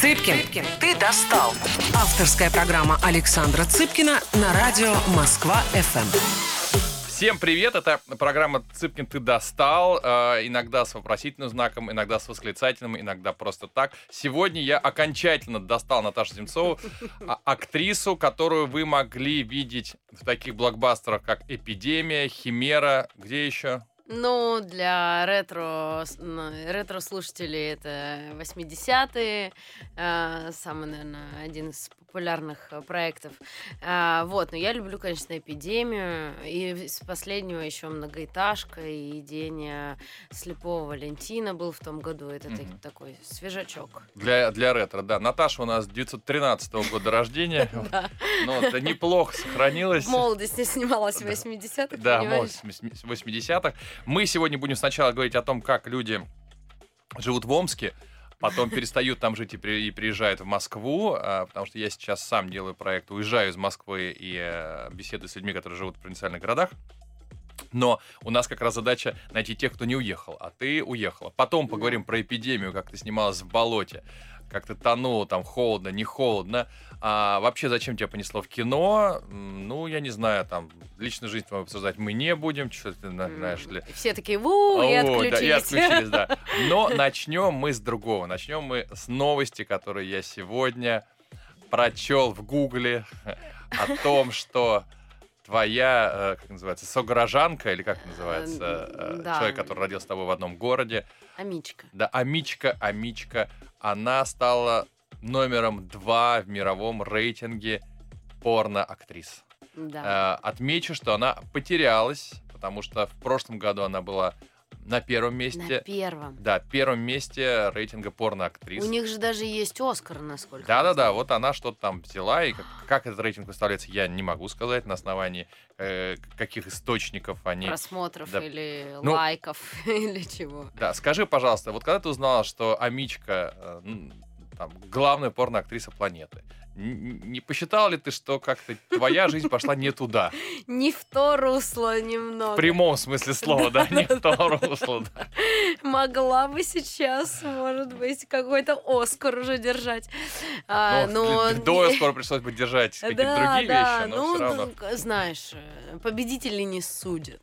Цыпкин, ты достал. Авторская программа Александра Цыпкина на радио Москва-ФМ. Всем привет, это программа «Цыпкин, ты достал», э, иногда с вопросительным знаком, иногда с восклицательным, иногда просто так. Сегодня я окончательно достал Наташу Земцову, а, актрису, которую вы могли видеть в таких блокбастерах, как «Эпидемия», «Химера», где еще? Ну, для ретро, ретро-слушателей это 80-е, э, самый, наверное, один из популярных э, проектов. А, вот, но я люблю, конечно, эпидемию. И с последнего еще многоэтажка и день слепого Валентина был в том году. Это mm-hmm. такой свежачок. Для, для ретро, да. Наташа у нас 913 года рождения. Ну, это неплохо сохранилось. В молодости снималась в 80-х. Да, молодость 80-х. Мы сегодня будем сначала говорить о том, как люди живут в Омске, потом перестают там жить и, при, и приезжают в Москву, а, потому что я сейчас сам делаю проект, уезжаю из Москвы и а, беседую с людьми, которые живут в провинциальных городах. Но у нас как раз задача найти тех, кто не уехал, а ты уехала. Потом поговорим про эпидемию, как ты снималась в болоте как ты тонул, там холодно, не холодно. А вообще, зачем тебя понесло в кино? Ну, я не знаю, там, личную жизнь мы обсуждать мы не будем, что ты знаешь ли. Все такие, ву, и отключились. Да, и отключились, да. Но начнем мы с другого. Начнем мы с новости, которые я сегодня прочел в Гугле о том, что твоя, э, как называется, согражанка, или как называется, э, да. человек, который родился с тобой в одном городе. Амичка. Да, Амичка, Амичка. Она стала номером два в мировом рейтинге порно-актрис. Да. Э, отмечу, что она потерялась, потому что в прошлом году она была на первом месте. На первом. Да, первом месте рейтинга порно-актрис. У них же даже есть Оскар, насколько Да-да-да, вот она что-то там взяла, и как, как этот рейтинг выставляется, я не могу сказать на основании э, каких источников они... Просмотров да. или ну, лайков, или чего. Да, скажи, пожалуйста, вот когда ты узнала, что Амичка э, там, главная порно-актриса планеты, не посчитал ли ты, что как-то твоя жизнь пошла не туда? Не в то русло немного. В прямом смысле слова, да? Не в то русло. Могла бы сейчас, может быть, какой-то Оскар уже держать. А, но до Оскара пришлось бы держать какие-то другие вещи, но ну, все равно. Знаешь, победители не судят.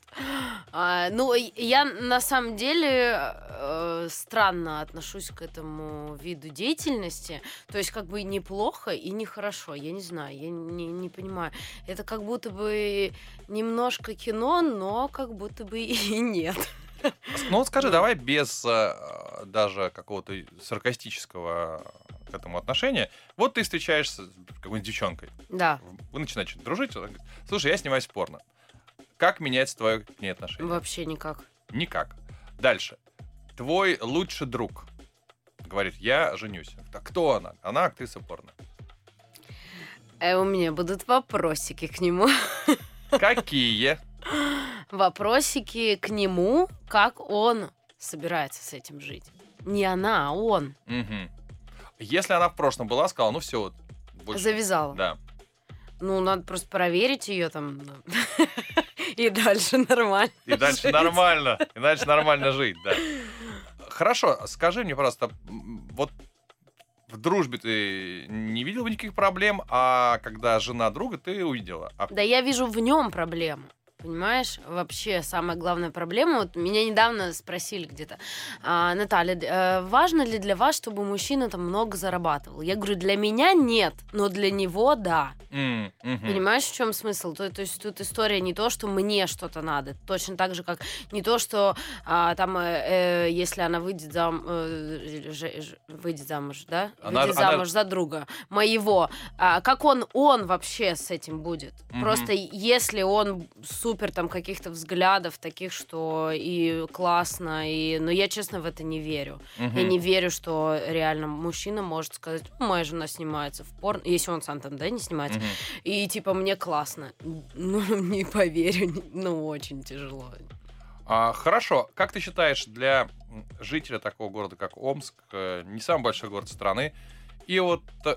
А, ну, я на самом деле э, странно отношусь к этому виду деятельности. То есть, как бы неплохо и нехорошо. Я не знаю, я не, не понимаю. Это как будто бы немножко кино, но как будто бы и нет. Ну вот скажи, давай без э, даже какого-то саркастического к этому отношения. Вот ты встречаешься с какой-нибудь девчонкой. Да. Вы начинаете дружить. Говорит, Слушай, я снимаюсь порно. Как меняется твое к ней отношение? Вообще никак. Никак. Дальше. Твой лучший друг говорит, я женюсь. Так кто она? Она актриса порно. Э, у меня будут вопросики к нему. Какие? Вопросики к нему, как он собирается с этим жить. Не она, а он. Угу. Если она в прошлом была, сказала, ну все, больше... Завязала. Да. Ну, надо просто проверить ее там. И дальше нормально. И дальше жить. нормально. И дальше нормально жить, да. Хорошо, скажи мне, просто, вот в дружбе ты не видел никаких проблем, а когда жена друга, ты увидела. А... Да я вижу в нем проблему. Понимаешь, вообще самая главная проблема, вот меня недавно спросили где-то, а, Наталья, э, важно ли для вас, чтобы мужчина там много зарабатывал? Я говорю, для меня нет, но для него да. Mm, hmm Понимаешь, в чем смысл? То, то есть тут история не то, что мне что-то надо, точно так же, как не то, что а, там, э, э, если она выйдет, зам, э, ж, ж, выйдет замуж, да? Она, выйдет она... замуж за друга моего. А, как он, он вообще с этим будет? Mm-hmm. Просто если он супер там каких-то взглядов таких, что и классно, и... но я честно в это не верю. Угу. Я не верю, что реально мужчина может сказать, «Ну, моя жена снимается в порно, если он сам там, да, не снимается, угу. и типа мне классно. Ну, не поверю, ну, очень тяжело. А, хорошо, как ты считаешь, для жителя такого города, как Омск, э, не самый большой город страны, и вот э,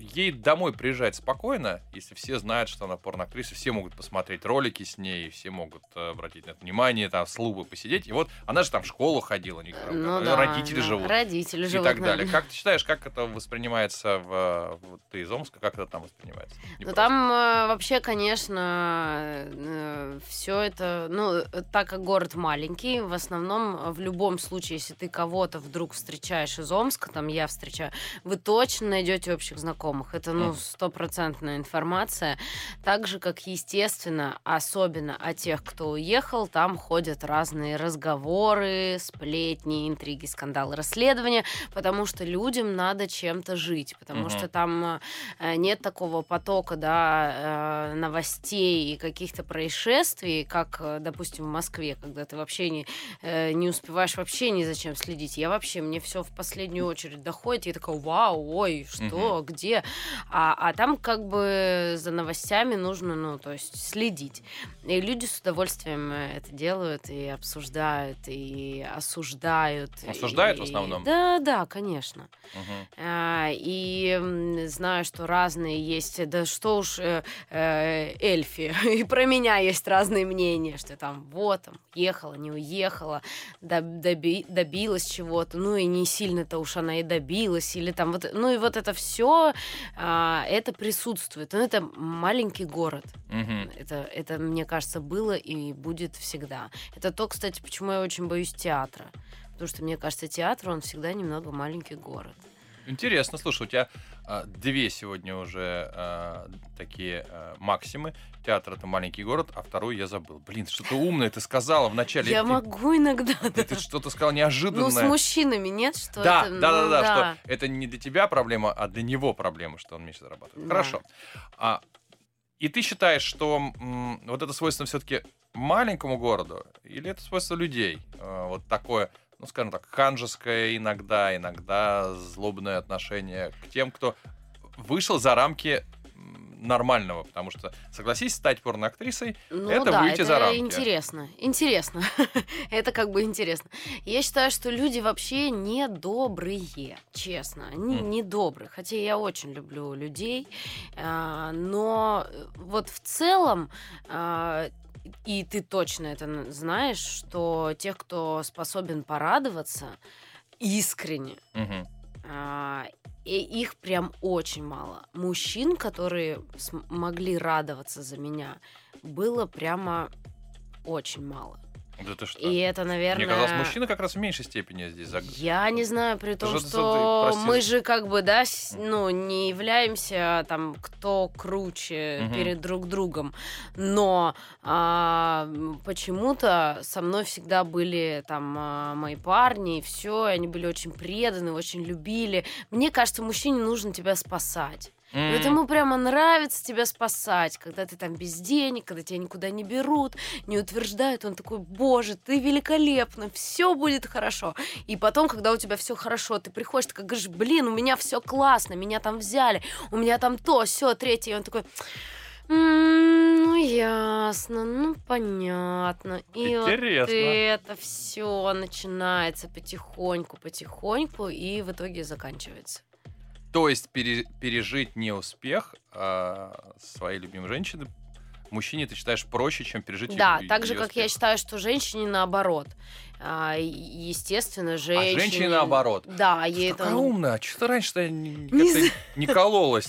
ей домой приезжать спокойно, если все знают, что она порноактриса, все могут посмотреть ролики с ней, все могут э, обратить на это внимание, там, с лубы посидеть. И вот она же там в школу ходила, не ну, да, родители да, живут. Родители и живут. И так далее. Как ты считаешь, как это воспринимается в... Вот ты из Омска, как это там воспринимается? Ну, там э, вообще, конечно, э, все это... Ну, так как город маленький, в основном, в любом случае, если ты кого-то вдруг встречаешь из Омска, там я встречаю, вы точно найдете общих знакомых. Это, ну, стопроцентная информация. Так же, как, естественно, особенно о тех, кто уехал, там ходят разные разговоры, сплетни, интриги, скандалы, расследования, потому что людям надо чем-то жить, потому Мгм. что там э, нет такого потока, да, э, новостей и каких-то происшествий, как, э, допустим, в Москве, когда ты вообще не, не успеваешь вообще ни за чем следить. Я вообще, мне все в последнюю очередь доходит, я такая, вау, ой, что, где? А, а там как бы за новостями нужно, ну, то есть следить. И люди с удовольствием э, это делают и обсуждают, и осуждают. Осуждают в и- основном? Да, да, конечно. Мгм. А, и знаю, что разные есть, да что уж э, э, эльфи, и про меня есть разные мнения, что там вот, там, ехала, не уехала, доб- доби- добилась чего-то, ну и не сильно-то уж она и добилась, или там вот, ну и вот это все, это присутствует, ну это маленький город, Мгм. это, это, мне кажется, было и будет всегда. Это то, кстати, почему я очень боюсь театра. Потому что, мне кажется, театр, он всегда немного маленький город. Интересно, слушай, у тебя а, две сегодня уже а, такие а, максимы. Театр это маленький город, а вторую я забыл. Блин, что-то умное ты сказала в начале. Я Ты- могу иногда, ты, да. ты что-то сказала неожиданное. Ну, с мужчинами нет, что да, это... да, да, ну, да, что это не для тебя проблема, а для него проблема, что он меньше зарабатывает. Да. Хорошо. А, и ты считаешь, что м, вот это свойство все-таки маленькому городу, или это свойство людей? А, вот такое, ну, скажем так, ханжеское иногда, иногда злобное отношение к тем, кто вышел за рамки нормального, потому что, согласись, стать порноактрисой, Ну это да, выйти это за рамки. интересно. Интересно. это как бы интересно. Я считаю, что люди вообще недобрые, честно. Они М. недобрые. Хотя я очень люблю людей. а, Но вот в целом а, и ты точно это знаешь, что тех, кто способен порадоваться искренне, Мгм. а, и их прям очень мало. Мужчин, которые могли радоваться за меня, было прямо очень мало. Да ты что? И это, наверное... Мне казалось, мужчины как раз в меньшей степени здесь за... Я не знаю, при том, Что ты- что прости. мы же как бы, да, с- ну, не являемся там, кто круче Мгм. перед друг другом, но а, почему-то со мной всегда были там а, мои парни, и все, они были очень преданы, очень любили. Мне кажется, мужчине нужно тебя спасать. И Вот ему прямо нравится тебя спасать, когда ты там без денег, когда тебя никуда не берут, не утверждают, он такой, боже, ты великолепна, все будет хорошо. И потом, когда у тебя все хорошо, ты приходишь, ты говоришь, блин, у меня все классно, меня там взяли, у меня там то, все, третье, и он такой, «М, ну ясно, ну понятно. И вот Интересно. это все начинается потихоньку, потихоньку, и в итоге заканчивается. То есть пере- пережить неуспех а, своей любимой женщины мужчине ты считаешь проще, чем пережить Да, её- так же, как я считаю, что женщине наоборот. А, естественно, женщине... А женщине наоборот. Да, Ты ей такая это... умная, а что раньше-то не, Не кололась?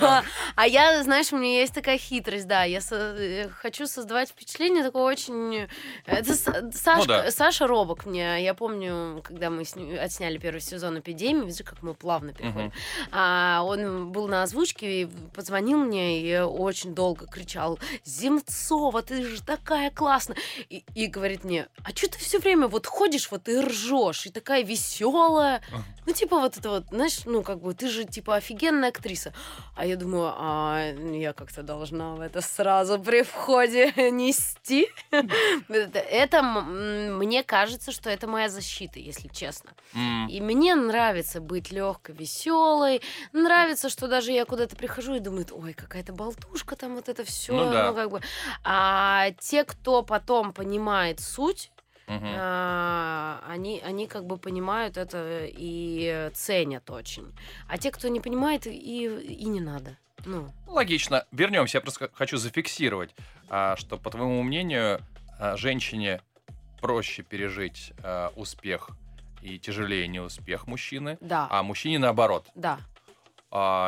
Да, а я, знаешь, у меня есть такая хитрость, да, я э, хочу создавать впечатление такого очень... Это С- Сашка- Ну да. Саша Робок мне, я помню, когда мы отсняли первый сезон «Эпидемии», видишь, как мы плавно переходим. А, он был на озвучке и позвонил мне и очень долго кричал Земцова, ты же такая классная. И говорит мне, а что ты все время вот ходишь вот и ржешь, и такая веселая. Ну, типа вот это вот, знаешь, ну, как бы ты же типа офигенная актриса. А я думаю, а я как-то должна в это сразу при входе нести. Это, мне кажется, что это моя защита, если честно. И мне нравится быть легкой, веселой. Нравится, что даже я куда-то прихожу и думаю, ой, какая-то болтушка там вот это все. Ну да. как бы. А те, кто потом понимает суть, А, они, они как бы понимают это и ценят очень. А те, кто не понимает, и, и не надо. Ну, Логично. Вернемся. Я просто хочу зафиксировать, а, что, по твоему мнению, а, женщине проще пережить успех и тяжелее неуспех мужчины, да, а мужчине наоборот. да,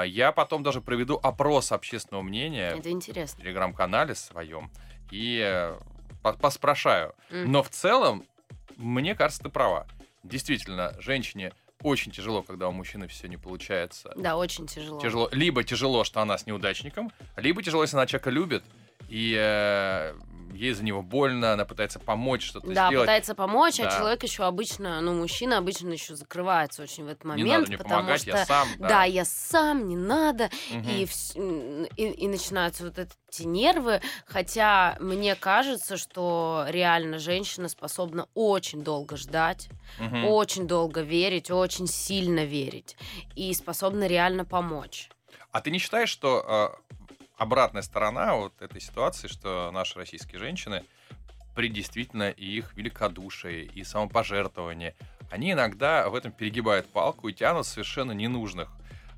Я потом даже проведу опрос общественного мнения это в интересно. телеграм-канале своем и по- поспрашаю. М. Но в целом, мне кажется, ты права. Действительно, женщине очень тяжело, когда у мужчины все не получается. Да, очень тяжело. Тяжело. Либо тяжело, что она с неудачником, либо тяжело, если она человека любит, и э, ей за него больно, она пытается помочь что-то Да, сделать. пытается помочь, Да. а человек еще обычно, ну, мужчина обычно еще закрывается очень в этот Не момент, надо мне потому помогать, что я сам. да. я сам, не надо, Мгм. и, и, и начинаются вот эти нервы, хотя мне кажется, что реально женщина способна очень долго ждать, Мгм. очень долго верить, очень сильно верить, и способна реально помочь. А ты не считаешь, что э, обратная сторона вот этой ситуации, что наши российские женщины при действительно их великодушии и самопожертвовании, они иногда в этом перегибают палку и тянут совершенно ненужных,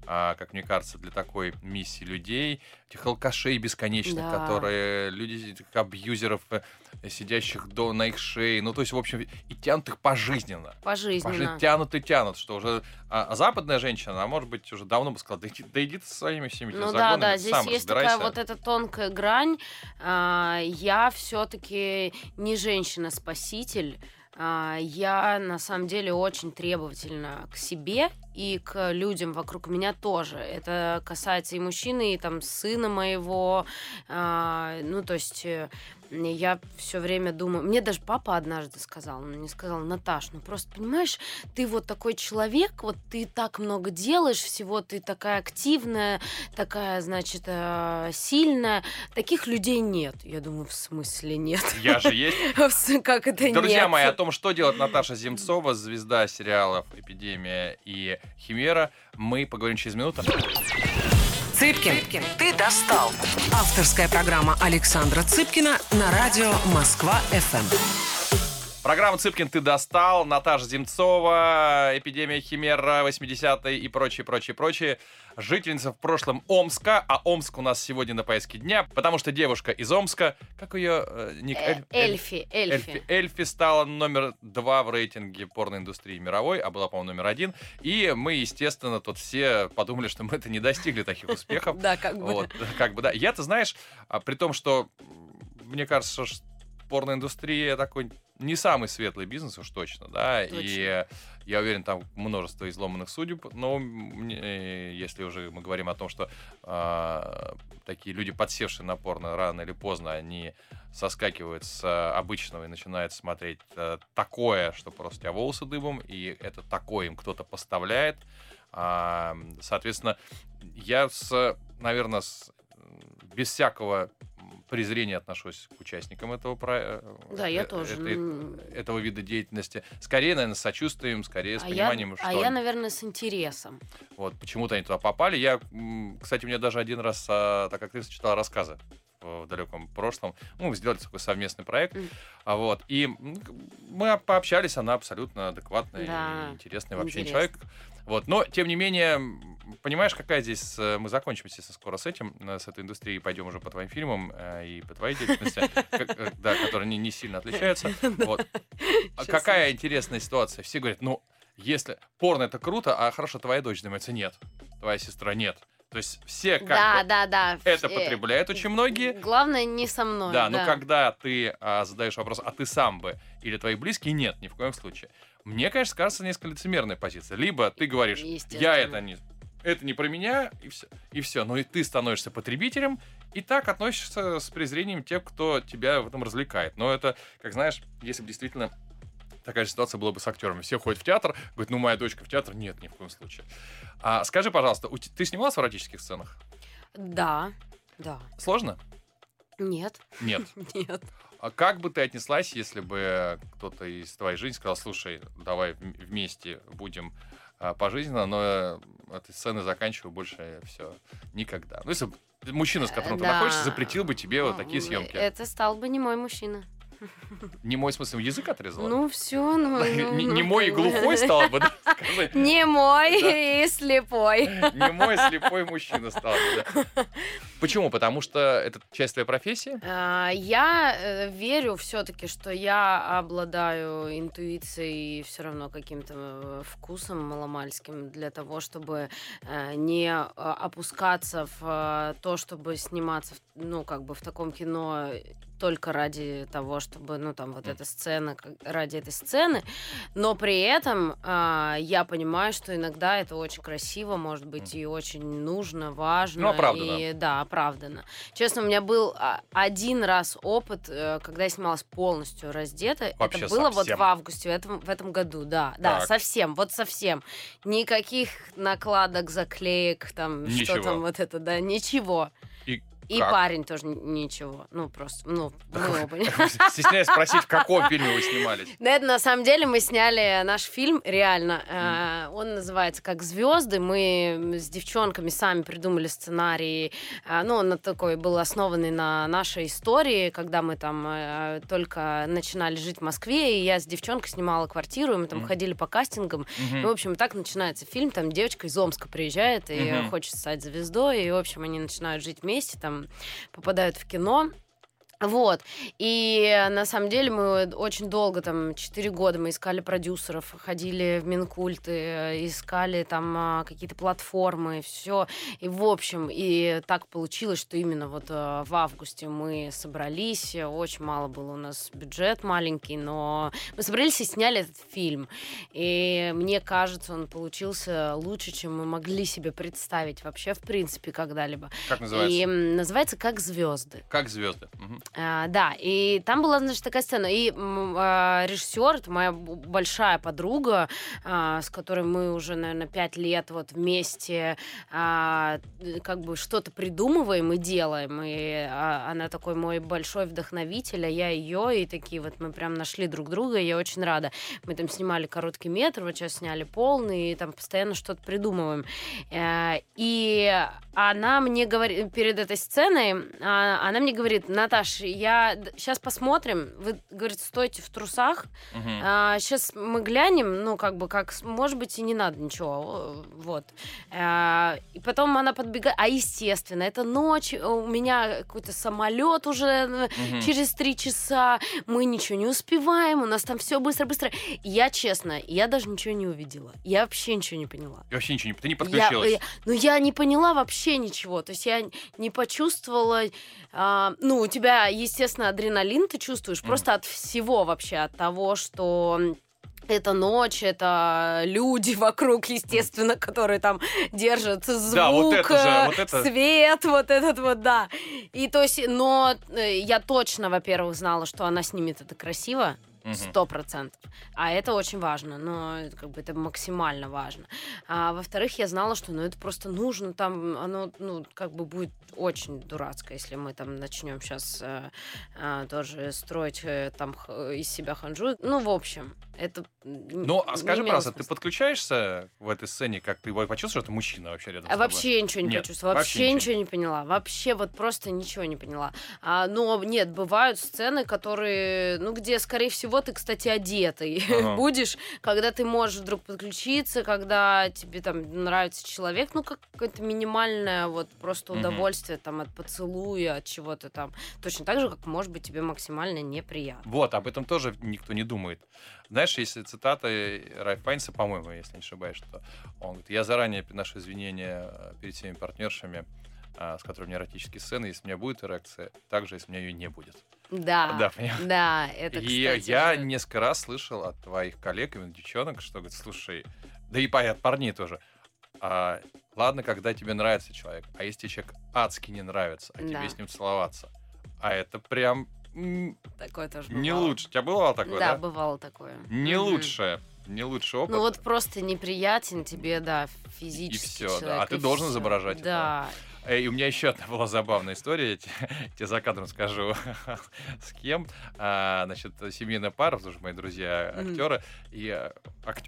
как мне кажется, для такой миссии людей, этих алкашей бесконечных, Да. которые люди, этих абьюзеров, э, сидящих до, на их шее, ну, то есть, в общем, и тянут их пожизненно. Пожизненно. Пожи- тянут и тянут, что уже а, а западная женщина, она, может быть, уже давно бы сказала, да иди, да иди ты со своими всеми Ну да, загонами, да, здесь сам есть такая разбирайся». вот эта тонкая грань. А, Я все-таки не женщина-спаситель. А, Я на самом деле очень требовательна к себе и к людям вокруг меня тоже. Это касается и мужчины, и там сына моего. А, Ну, то есть э, я все время думаю... Мне даже папа однажды сказал, он мне сказал, Наташ, ну просто понимаешь, ты вот такой человек, вот ты так много делаешь всего, ты такая активная, такая, значит, э, сильная. Таких людей нет. Я думаю, в смысле нет? Я же есть. Как это Друзья нет? мои, о том, что делает Наташа Земцова, звезда сериалов «Эпидемия» и «Химера», мы поговорим через минуту. Цыпкин, ты достал. Авторская программа Александра Цыпкина на радио Москва-ФМ. Программа «Цыпкин, ты достал», Наташа Земцова, «Эпидемия Химера», 80-е и прочее, прочее, прочее. Жительница в прошлом Омска, а Омск у нас сегодня на поиске дня, потому что девушка из Омска, как ее э, ник? Э, Эль- Эль- Эльфи, Эльфи. Эльфи. Эльфи стала номер два в рейтинге порноиндустрии мировой, а была, по-моему, номер один. И мы, естественно, тут все подумали, что мы это не достигли таких успехов. Да, как бы. Как бы, да. Я, ты знаешь, а, при том, что мне кажется, что порноиндустрия такой не самый светлый бизнес уж точно, да, и Точно. э, я уверен, там множество изломанных судеб, но э, если уже мы говорим о том, что а, такие люди, подсевшие на порно, рано или поздно, они соскакивают с обычного и начинают смотреть а, такое, что просто у тебя волосы дыбом, и это такое им кто-то поставляет. А, соответственно, я с, наверное, с, без всякого презрения отношусь к участникам этого проекта. Да, я тоже. М, этого вида деятельности. Скорее, наверное, с сочувствием, скорее с А я, пониманием, что а я, наверное, с интересом. вот почему-то они туда попали. Я, кстати, мне даже один раз а, так актриса читала рассказы в далеком прошлом. Ну, мы сделали такой совместный проект. Мгм. А вот. И мы пообщались, она абсолютно адекватный Да, и интересный вообще интересно. человек. Вот. Но, тем не менее, понимаешь, какая здесь... э, Мы закончим, естественно, скоро с этим, э, с этой индустрией, пойдем уже по твоим фильмам э, и по твоей деятельности, да, которые не, сильно отличаются. Вот. А какая интересная ситуация. Все говорят, ну, если порно это круто, а хорошо, твоя дочь думается, нет. Твоя сестра нет. То есть все как да, бы да, да. это потребляют очень многие. Главное, не со мной. Да, но когда ты а, задаешь вопрос, а ты сам бы или твои близкие, нет, ни в коем случае. Мне, конечно, кажется несколько лицемерная позиция. Либо ты говоришь, я это не, это не про меня, и все. И все. Но и ты становишься потребителем, и так относишься с презрением тех, кто тебя в этом развлекает. Но это, как знаешь, если бы действительно такая же ситуация была бы с актерами. Все ходят в театр, говорят, ну, моя дочка в театр. Нет, ни в коем случае. А, скажи, пожалуйста, ты снималась в эротических сценах? Да, да. Сложно? Нет, Нет. нет. А как бы ты отнеслась, если бы кто-то из твоей жизни сказал, слушай, давай вм- вместе будем пожизненно, но э, этой сцены заканчиваю больше все никогда. Ну, если бы мужчина, с которым ты Да. находишься, запретил бы тебе вот такие съемки. Это стал бы не мой мужчина. Не мой смысл, язык отрезала? Ну, все, ну... Не мой и глухой стал бы, да? Не мой и слепой. Не мой слепой мужчина стал бы, да. Почему? Потому что это часть твоей профессии? А, я э, верю все-таки, что я обладаю интуицией все равно каким-то э, вкусом маломальским для того, чтобы э, не опускаться в то, чтобы сниматься, ну, как бы в таком кино только ради того, чтобы, ну, там, вот эта сцена, ради этой сцены, но при этом э, я понимаю, что иногда это очень красиво, может быть, и очень нужно, важно. Ну, оправданно. И, да, оправданно. Честно, у меня был а, один раз опыт, э, когда я снималась полностью раздета. Вообще это было совсем. вот в августе в этом, в этом году, да. Так. Да, совсем, вот совсем. Никаких накладок, заклеек, там, ничего. что там вот это, да, ничего. И как? парень тоже ничего. Ну, просто, ну, мы оба Стесняюсь спросить, в каком фильме вы снимались? Да, это на самом деле мы сняли наш фильм, реально. Mm. Он называется «Как звезды». Мы с девчонками сами придумали сценарий. А, ну, он такой был основанный на нашей истории, когда мы там э, только начинали жить в Москве, и я с девчонкой снимала квартиру, и мы там ходили по кастингам. И, в общем, так начинается фильм. Там девочка из Омска приезжает и хочет стать звездой, и, в общем, они начинают жить вместе, там попадают в кино. Вот. И на самом деле мы очень долго, там, 4 года мы искали продюсеров, ходили в Минкульты, искали там а, какие-то платформы, все. И в общем, и так получилось, что именно вот а, в августе мы собрались, очень мало было у нас бюджет маленький, но мы собрались и сняли этот фильм. И мне кажется, он получился лучше, чем мы могли себе представить вообще, в принципе, когда-либо. Как называется? И называется «Как звезды». «Как звезды». Угу. А, да, и там была, значит, такая сцена. И а, режиссер, это моя большая подруга, а, с которой мы уже, наверное, пять лет вот вместе а, как бы что-то придумываем и делаем. И а, она такой мой большой вдохновитель, а я ее, и такие вот мы прям нашли друг друга, и я очень рада. Мы там снимали короткий метр, вот сейчас сняли полный, и там постоянно что-то придумываем. А, и она мне говорит, перед этой сценой, а, она мне говорит, Наташ, я сейчас посмотрим. Вы, говорит, стойте в трусах. Угу. А, сейчас мы глянем, ну, как бы, как, может быть, и не надо ничего. Вот. А, и потом она подбегает. А, естественно, это ночь, у меня какой-то самолет уже угу. через три часа. Мы ничего не успеваем, у нас там все быстро-быстро. Я, честно, я даже ничего не увидела. Я вообще ничего не поняла. И вообще ничего не... Ты не подключилась? Я, ну, я не поняла вообще ничего. То есть я не почувствовала... А, ну, у тебя естественно, адреналин ты чувствуешь mm. просто от всего вообще, от того, что это ночь, это люди вокруг, естественно, которые там держат звук, да, вот это же, вот это... свет, вот этот вот, да. И то есть, но э, я точно, во-первых, знала, что она снимет это красиво, Сто процентов. А это очень важно, но как бы это максимально важно. А во-вторых, я знала, что ну это просто нужно, там оно ну как бы будет очень дурацко, если мы там начнем сейчас э, э, тоже строить э, там из себя ханжу. Ну в общем, это. Ну, а скажи, пожалуйста, ты подключаешься в этой сцене, как ты почувствовал, что это мужчина вообще рядом? А вообще ничего не нет, почувствовала, вообще, вообще ничего не поняла, вообще вот просто ничего не поняла. А, но нет, бывают сцены, которые, ну где, скорее всего всего ты, кстати, одетый ага. будешь, когда ты можешь вдруг подключиться, когда тебе там нравится человек, ну, как какое-то минимальное вот просто удовольствие там от поцелуя, от чего-то там. Точно так же, как может быть тебе максимально неприятно. Вот, об этом тоже никто не думает. Знаешь, если цитата Райф Пайнса, по-моему, если не ошибаюсь, что он говорит, я заранее приношу извинения э, перед всеми партнершами, с которыми эротические сцены, если у меня будет эрекция, также, если у меня ее не будет. Да, да, да это, И я же... несколько раз слышал от твоих коллег, именно девчонок, что говорят, слушай, да и от парней тоже, а, ладно, когда тебе нравится человек, а если человек адски не нравится, а да. тебе с ним целоваться, а это прям Такое тоже бывало. Не лучше. У тебя бывало такое, да? Да, бывало такое. Не mm-hmm. лучшее. Не лучший опыт. Ну вот просто неприятен тебе, да, физически. И все, да. А ты должен изображать да. это. И у меня еще одна была забавная история, тебе за кадром скажу, с кем. А, значит, семейная пара, что мои друзья актеры, и а,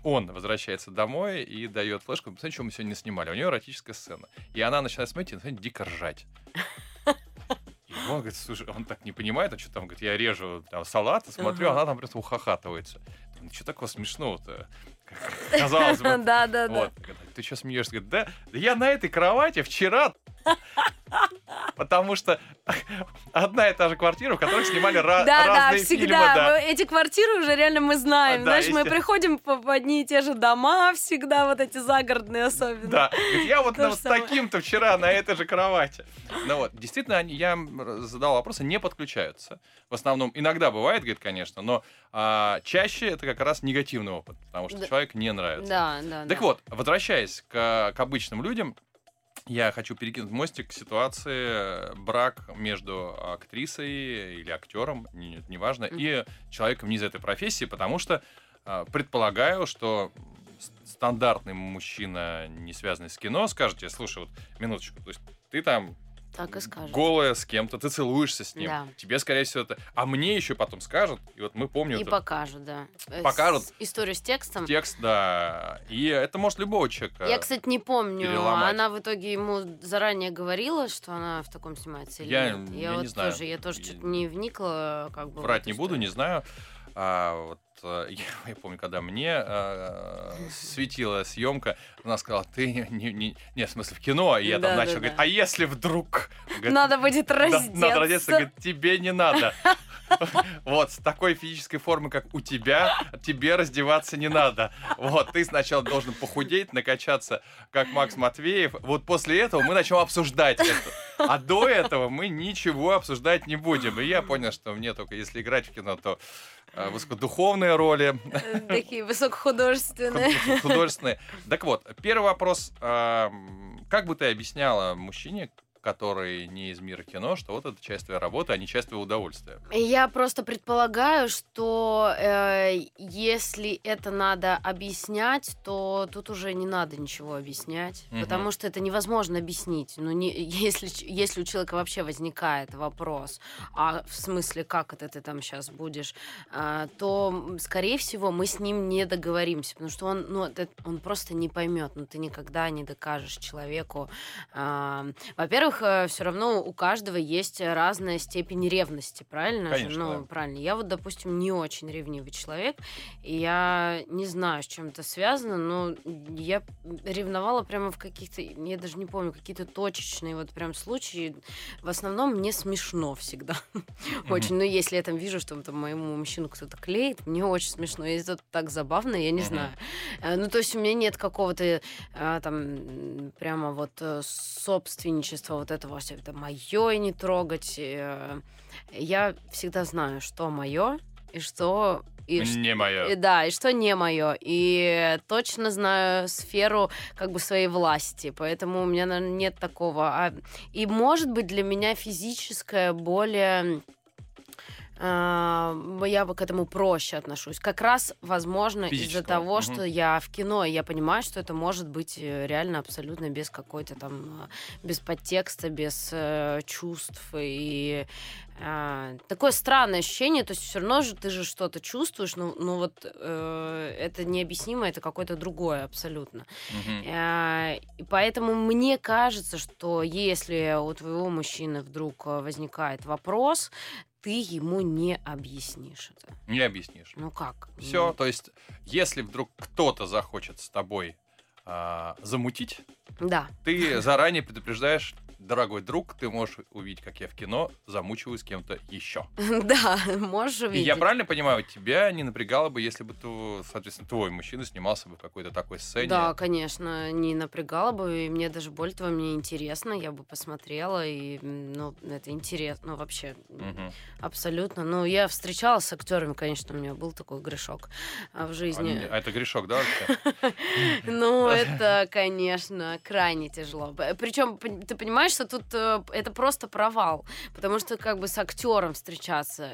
он возвращается домой и дает флешку, посмотрите, что мы сегодня снимали. У нее эротическая сцена. И она начинает смотреть и начинает дико ржать. Он говорит, слушай, он так не понимает, а что там, говорит, я режу там салат, смотрю, она там просто ухахатывается. Ну, что такого смешного-то? Казалось бы. Да, да, да. Ты что смеешься? Говорит, да, я на этой кровати вчера Потому что одна и та же квартира, в которой снимали да, разные да, всегда. фильмы. Да, Эти квартиры уже реально мы знаем. Да, Знаешь, мы приходим по, по одни и те же дома всегда, вот эти загородные особенно. Да, я вот с таким-то вчера на этой же кровати. Ну вот, действительно, я задал вопросы, не подключаются. В основном, иногда бывает, говорит, конечно, но а, чаще это как раз негативный опыт, потому что да. человек не нравится. Да, да. Так да. вот, возвращаясь к, к обычным людям, я хочу перекинуть мостик к ситуации э, брак между актрисой или актером, неважно, не, не и человеком не из этой профессии, потому что э, предполагаю, что стандартный мужчина, не связанный с кино, скажет тебе, слушай, вот минуточку, то есть ты там так и скажут. Голая с кем-то, ты целуешься с ним. Да. Тебе, скорее всего, это... А мне еще потом скажут, и вот мы помним... И это... покажут, да. Э, покажут. С... Историю с текстом. Текст, да. И это может любого человека Я, кстати, не помню. Переломать. Она в итоге ему заранее говорила, что она в таком снимается или я, нет? Я, я вот не знаю. тоже, я тоже что-то не вникла. Как бы, Врать не буду, не знаю. А, вот Э, я, я помню, когда мне э, светила съемка, она сказала, ты не, не, не, в смысле в кино, и я там да, начал да, говорить, а если вдруг... Говорит, надо будет раздеться. Надо раздеться, говорит, тебе не надо. Вот, с такой физической формы, как у тебя, тебе раздеваться не надо. Вот, ты сначала должен похудеть, накачаться, как Макс Матвеев. Вот после этого мы начнем обсуждать это. А до этого мы ничего обсуждать не будем. И я понял, что мне только если играть в кино, то высокодуховные роли. Такие высокохудожественные. Художественные. Так вот, первый вопрос. Как бы ты объясняла мужчине, который не из мира кино, что вот это часть твоей работы, а не часть твоего удовольствия. Я просто предполагаю, что э, если это надо объяснять, то тут уже не надо ничего объяснять, угу. потому что это невозможно объяснить. Ну, не, если, если у человека вообще возникает вопрос, а в смысле, как это ты там сейчас будешь, э, то, скорее всего, мы с ним не договоримся, потому что он, ну, это, он просто не поймет, ну, ты никогда не докажешь человеку. Э, во-первых, во-первых, э, все равно у каждого есть разная степень ревности, правильно? Конечно, ну, да. правильно. Я вот, допустим, не очень ревнивый человек, и я не знаю, с чем это связано, но я ревновала прямо в каких-то, я даже не помню, какие-то точечные вот прям случаи. В основном мне смешно всегда. Очень. Но если я там вижу, что там моему мужчину кто-то клеит, мне очень смешно. И это так забавно, я не знаю. Э, ну, то есть у меня нет какого-то э, там прямо вот собственничества вот этого все это мое и не трогать. Э, я всегда знаю, что мое и что и не мое. И, да, и что не мое. И точно знаю сферу как бы своей власти, поэтому у меня наверное, нет такого. А, и может быть для меня физическое более я бы к этому проще отношусь. Как раз, возможно, из-за того, угу. что я в кино, и я понимаю, что это может быть э, реально абсолютно без какой-то там, а, без подтекста, без э, чувств и а, такое странное ощущение, то есть все равно же ты же что-то чувствуешь, но, но вот э, это необъяснимо, это какое-то другое абсолютно. Угу. А, и поэтому мне кажется, что если у твоего мужчины вдруг э, возникает вопрос, ты ему не объяснишь это. Не объяснишь. Ну как? Все, ну... то есть, если вдруг кто-то захочет с тобой а, замутить, да. ты заранее предупреждаешь дорогой друг, ты можешь увидеть, как я в кино замучиваю с кем-то еще. Да, можешь увидеть. И я правильно понимаю, тебя не напрягало бы, если бы, ты, соответственно, твой мужчина снимался бы в какой-то такой сцене? Да, конечно, не напрягало бы, и мне даже более того, мне интересно, я бы посмотрела, и, ну, это интересно, ну, вообще, угу. абсолютно. Ну, я встречалась с актерами, конечно, у меня был такой грешок а в жизни. А, а это грешок, да? Ну, это, конечно, крайне тяжело. Причем, ты понимаешь, понимаешь, что тут э, это просто провал, потому что как бы с актером встречаться,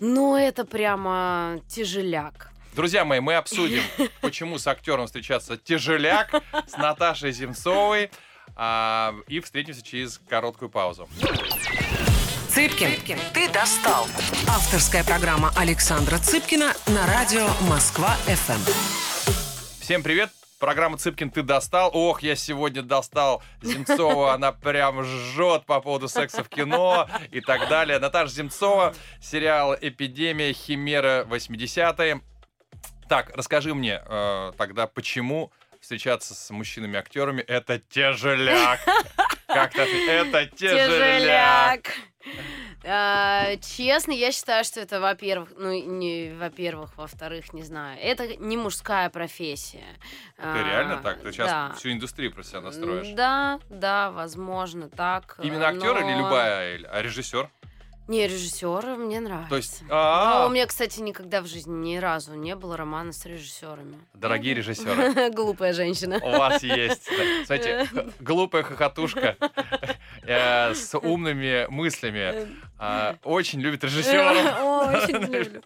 ну это прямо тяжеляк. Друзья мои, мы обсудим, почему с актером встречаться тяжеляк с Наташей Земцовой. А, и встретимся через короткую паузу. Цыпкин, Цыпкин, ты достал. Авторская программа Александра Цыпкина на радио Москва-ФМ. Всем привет! Программа Цыпкин «Ты достал». Ох, я сегодня достал Земцова. Она прям жжет по поводу секса в кино и так далее. Наташа Земцова, сериал «Эпидемия. Химера. 80-е». Так, расскажи мне э, тогда, почему встречаться с мужчинами-актерами это тяжеляк? Как-то это тяжеляк. А, честно, я считаю, что это, во-первых, ну, не во-первых, во-вторых, не знаю, это не мужская профессия. Это реально так? Ты сейчас да. всю индустрию профессионально строишь? Да, да, возможно, так. Именно актер но... или любая, а режиссер? Не, режиссеры мне нравятся. То есть, а Но у меня, кстати, никогда в жизни ни разу не было романа с режиссерами. Дорогие режиссеры. Глупая женщина. У вас есть. Кстати, глупая хохотушка э, с умными мыслями. А, очень любит режиссеров. Очень люблю.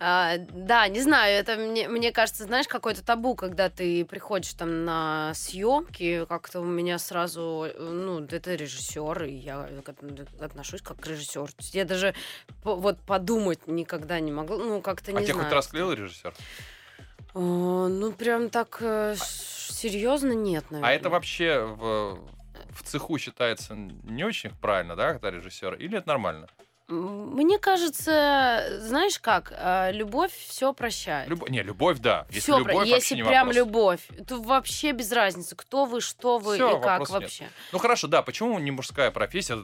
А, да, не знаю, это мне, мне кажется, знаешь, какое-то табу, когда ты приходишь там на съемки, как-то у меня сразу, ну, это режиссер, и я отношусь как к режиссеру. Я даже вот подумать никогда не могла, ну, как-то не а знаю. А тебе хоть раз клеил режиссер? ну, прям так э, серьезно нет, наверное. А это вообще в, в цеху считается не очень правильно, да, когда режиссер? Или это нормально? Мне кажется, знаешь как, а, любовь все прощает. Люб... Не, любовь, да. Если всё любовь, про... Если не прям вопрос. любовь, то вообще без разницы, кто вы, что вы всё, и как вообще. Нет. Ну хорошо, да, почему не мужская профессия?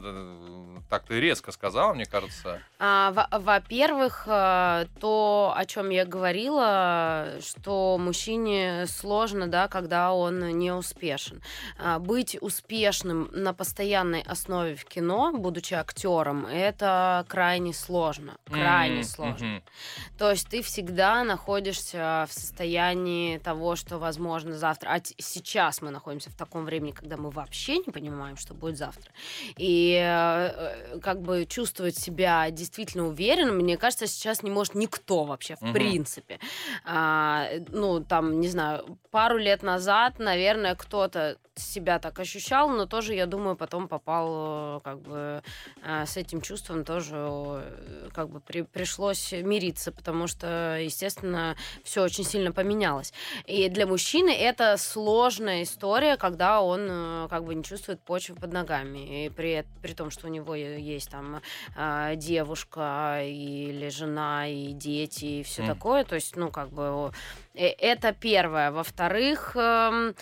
Так ты резко сказала, мне кажется. А, во-первых, а, то, о чем я говорила, что мужчине сложно, да, когда он не успешен. А, быть успешным на постоянной основе в кино, будучи актером, это крайне сложно. Крайне mm-hmm. сложно. Mm-hmm. То есть ты всегда находишься в состоянии того, что возможно завтра. А сейчас мы находимся в таком времени, когда мы вообще не понимаем, что будет завтра. И э, э, как бы чувствовать себя действительно уверенным, мне кажется, сейчас не может никто вообще, в mm-hmm. принципе. А, ну, там, не знаю, пару лет назад, наверное, кто-то себя так ощущал, но тоже, я думаю, потом попал э, как бы с этим чувством тоже тоже э, как бы при, пришлось мириться, потому что, естественно, все очень сильно поменялось. И для мужчины это сложная история, когда он э, как бы не чувствует почвы под ногами. И при, при том, что у него есть там а, девушка или жена, и дети, и все mm. такое. То есть, ну, как бы э, это первое. Во-вторых, э,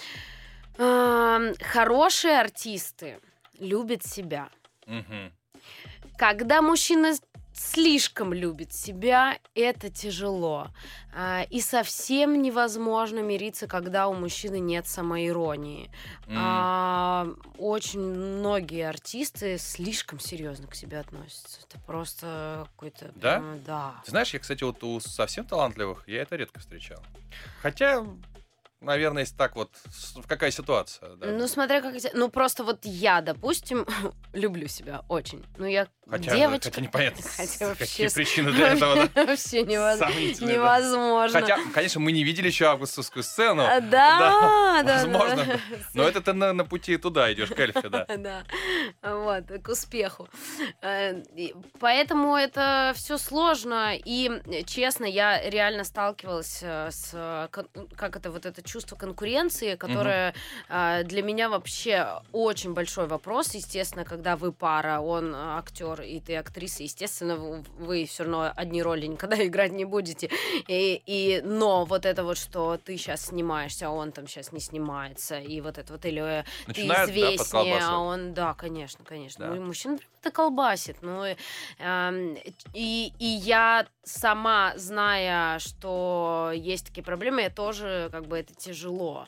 э, хорошие артисты любят себя. Mm-hmm. Когда мужчина слишком любит себя, это тяжело. А, и совсем невозможно мириться, когда у мужчины нет самоиронии. Mm. Очень многие артисты слишком серьезно к себе относятся. Это просто какой-то... Да? да. Ты знаешь, я, кстати, вот у совсем талантливых я это редко встречал. Хотя наверное, если так вот, какая ситуация? Да? Ну, смотря как... Ну, просто вот я, допустим, люблю себя очень. Ну, я хотя, девочка... Хотя непонятно, хотя вообще... какие причины для этого, да? Вообще невозможно. Хотя, конечно, мы не видели еще августовскую сцену. А, да, да, Возможно. Но это ты на пути туда идешь, к Эльфе, да. Да, вот, к успеху. Э, поэтому это все сложно. И, честно, я реально сталкивалась э, с... Как это вот это чувство конкуренции, которое угу. для меня вообще очень большой вопрос. Естественно, когда вы пара, он актер и ты актриса, естественно, вы все равно одни роли никогда играть не будете. И, и, но вот это вот, что ты сейчас снимаешься, а он там сейчас не снимается, и вот это вот, или Начинает, ты известнее, да, а он, да, конечно, конечно. Да. Мужчина прям это колбасит. Ну, э, и, и я сама, зная, что есть такие проблемы, я тоже, как бы, это тяжело.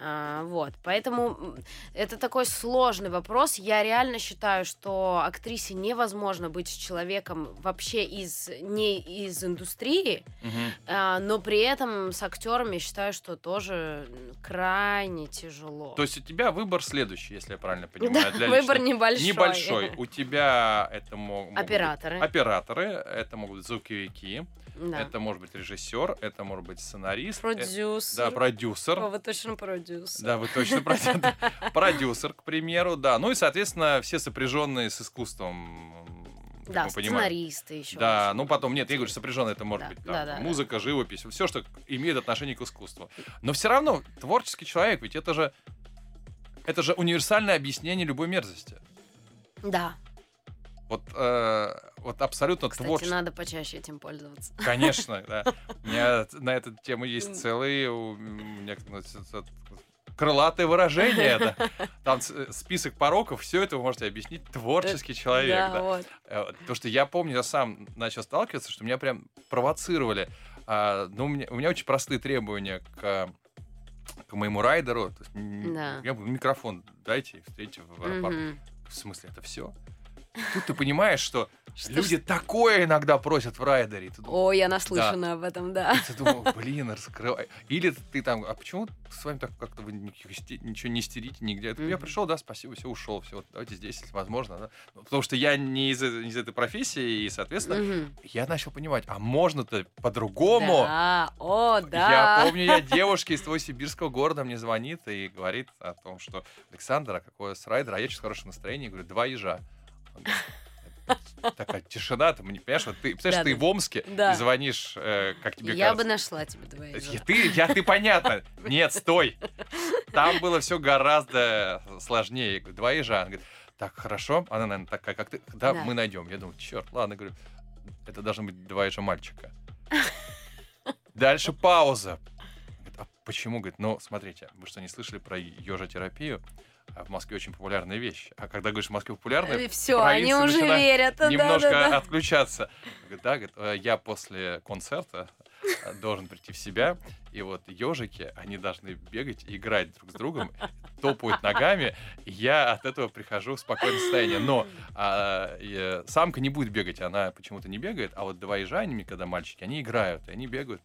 А, вот, поэтому это такой сложный вопрос. Я реально считаю, что актрисе невозможно быть с человеком вообще из не из индустрии, угу. а, но при этом с актером я считаю, что тоже крайне тяжело. То есть у тебя выбор следующий, если я правильно понимаю. Да, выбор небольшой. Небольшой. У тебя это могут операторы. Быть операторы, это могут быть звуковики. Да. Это может быть режиссер, это может быть сценарист. Э, продюсер. да, продюсер. О, вы точно продюсер. Да, вы точно продюсер. Продюсер, к примеру, да. Ну и, соответственно, все сопряженные с искусством Да, сценаристы еще. Да, ну потом, нет, я говорю, сопряженно это может Да, быть там, да, да, да. музыка, живопись, все, что имеет отношение к искусству. Но все равно творческий человек, ведь это же это же универсальное объяснение любой мерзости. Да. Вот, э, вот абсолютно Кстати, творчество. надо почаще этим пользоваться. Конечно, да. У меня на эту тему есть целые у меня крылатое выражение. да. Там с- список пороков, все это вы можете объяснить творческий человек. да, да. вот. Э, То, что я помню, я сам начал сталкиваться, что меня прям провоцировали. А, ну, у меня, у меня очень простые требования к, к моему райдеру. То есть, м, Да. Я микрофон дайте, встретите в аэропорту. Мгм. В смысле, это все? Тут ты понимаешь, что Что люди такое иногда просят в райдере. думаешь, О, я наслышана об этом, да. и ты думал, блин, раскрывай. Или ты там, а почему с вами так как-то вы ничего не истерите нигде? Я такой, Я пришел, да, спасибо, все, ушел, все, давайте здесь, если возможно. да. Ну, Потому что я не из, э- из этой профессии, и, соответственно, я начал понимать, а можно-то по-другому. Да, о, да. Я помню, я девушке из твоего сибирского города мне звонит и говорит о том, что Александр, а какое с райдер, а я что хорошее настроение, говорю, два ежа. Он говорит, «Это Такая тишина, ты не понимаешь, вот ты, представляешь, ты Да-да. в Омске Да. и звонишь, э, как тебе Я бы кажется. нашла тебе двоих. Я- Ты, я, ты понятно. Нет, стой. Там было все гораздо сложнее. Я говорю, Два ежа. Она говорит, так, хорошо. Она, наверное, такая, как ты. Да, Да. мы найдем. Я думаю, черт, ладно, говорю, это должны быть два ежа мальчика. Дальше пауза. Говорит, а почему? Говорит, ну, смотрите, вы что, не слышали про ежотерапию? А в Москве очень популярная вещь. А когда говоришь в Москве популярная, Все, они уже верят. да, немножко да, да. отключаться. Говорит, да, говорит, «э, я после концерта э, должен прийти в себя, и вот ежики, они должны бегать и играть друг с другом, топают ногами, я от этого прихожу в спокойное состояние. Но а, и, э, самка не будет бегать, она почему-то не бегает, а вот два ежа, они, когда мальчики, они играют, и они бегают.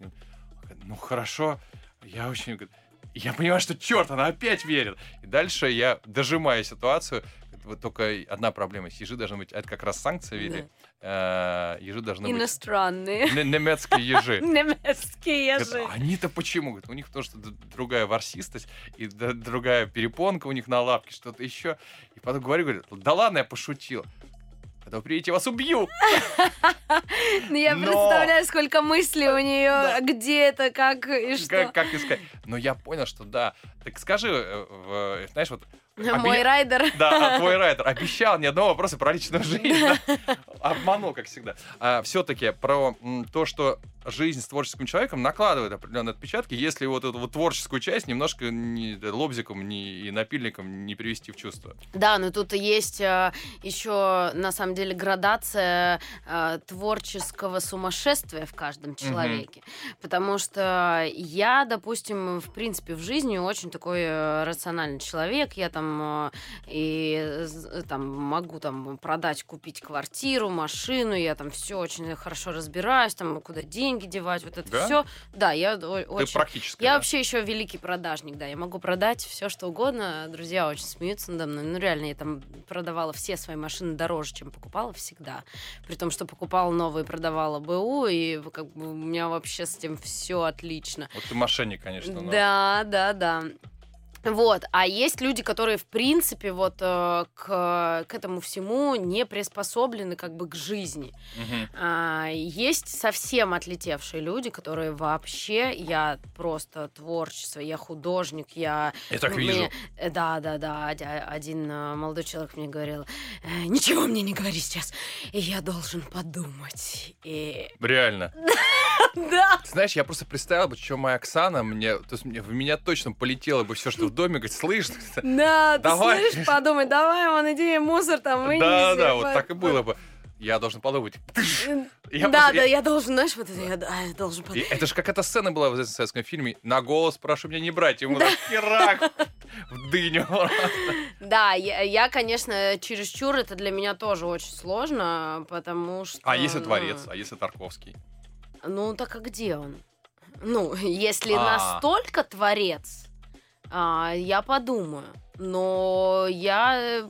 Ну хорошо, я очень... говорит, я понимаю, что черт, она опять верит. И дальше я дожимаю ситуацию. Вот только одна проблема. Ежи должны быть... Это как раз санкции ввели. Э, Ежи должны быть... Иностранные. не- Немецкие ежи. Немецкие ежи. «А они-то почему? У них потому что другая ворсистость и другая перепонка у них на лапке, что-то еще. И потом говорю, говорит, да ладно, я пошутил. Когда вы приедете, я вас убью. Ну, я Но- представляю, сколько мыслей у нее, Да. где это, как и что. Как, как искать? Но я понял, что да. Так скажи, э, в- знаешь, вот Мой Обе- райдер. Да, а твой райтер обещал ни одного вопроса про личную жизнь. да. Обманул, как всегда. все-таки про то, что жизнь с творческим человеком накладывает определенные отпечатки, если вот эту вот творческую часть немножко не- лобзиком не, и напильником не привести в чувство. Да, но тут и есть еще, на самом деле, градация э, творческого сумасшествия в каждом человеке. Потому что я, допустим, в принципе, в жизни очень такой э, рациональный человек. Я там э, и з- там могу там продать, купить квартиру, машину. Я там все очень хорошо разбираюсь, там куда деньги девать, вот это Да? все. Да, я о- Ты очень практически. я да. вообще еще великий продажник, да. Я могу продать все, что угодно. Друзья очень смеются надо мной. Ну, реально, я там продавала все свои машины дороже, чем покупала всегда. При том, что покупала новые, продавала БУ, и как бы у меня вообще с этим все отлично. Вот ты мошенник, конечно. но- Да, да, да. Вот, а есть люди, которые, в принципе, вот э, к, к этому всему не приспособлены как бы к жизни. Мгм. А, есть совсем отлетевшие люди, которые вообще, я просто творчество, я художник, я... Я так ну, вижу. мне- э, да, да, да, оди- один э, молодой человек мне говорил, «Э, ничего мне не говори сейчас, и я должен подумать. И... Реально. Да, Ты знаешь, я просто представил бы, что моя Оксана мне, то есть в меня точно полетело бы все, что доме, говорит, слышь, да, ты Давай. слышишь, подумай, давай, вон, иди мусор там вынеси. да, да, вот так и было бы. Я должен подумать. Я да, просто- да, я- я должен, знаешь, вот это, я, да, я должен подумать. это же какая-то сцена была в советском фильме. На голос прошу меня не брать. Ему так херак в дыню. Да, я, я, конечно, чересчур, это для меня тоже очень сложно, потому что... А если ну, творец, а если Тарковский? Ну, так а где он? Ну, если А. настолько творец, а, я подумаю. Но я э,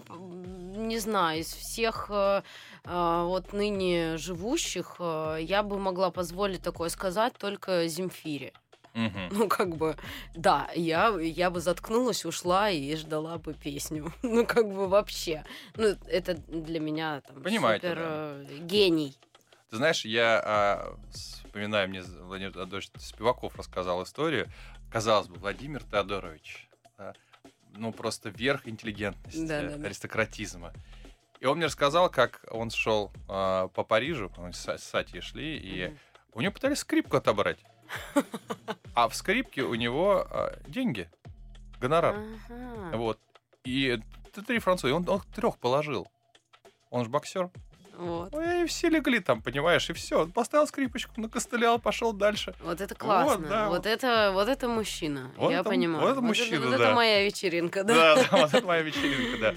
не знаю, из всех э, а, вот ныне живущих, э, я бы могла позволить такое сказать только Земфире. Мгм. Ну, как бы, да, я, я бы заткнулась, ушла и ждала бы песню. Ну, как бы вообще. Ну, это для меня там Понимаю супер э, гений. Ты знаешь, я а, вспоминаю, мне Владимир Теодорович Спиваков рассказал историю. Казалось бы, Владимир Теодорович, да, ну просто верх интеллигентности, Да-да-да. аристократизма. И он мне рассказал, как он шел а, по Парижу, они с с Сатьей шли, и Мгм. у него пытались скрипку отобрать. А в скрипке у него а, деньги, гонорар. Ага. Вот. И три француза, он, он трех положил. Он же боксер. Вот. Ну, и все легли там, понимаешь, и все. Он поставил скрипочку, накостылял, пошел дальше. Вот это классно. да, Вот, вот. это, вот это мужчина. Вот я это- понимаю. вот это мужчина, вот да. это моя вечеринка, да? Да, да, вот это моя вечеринка, да.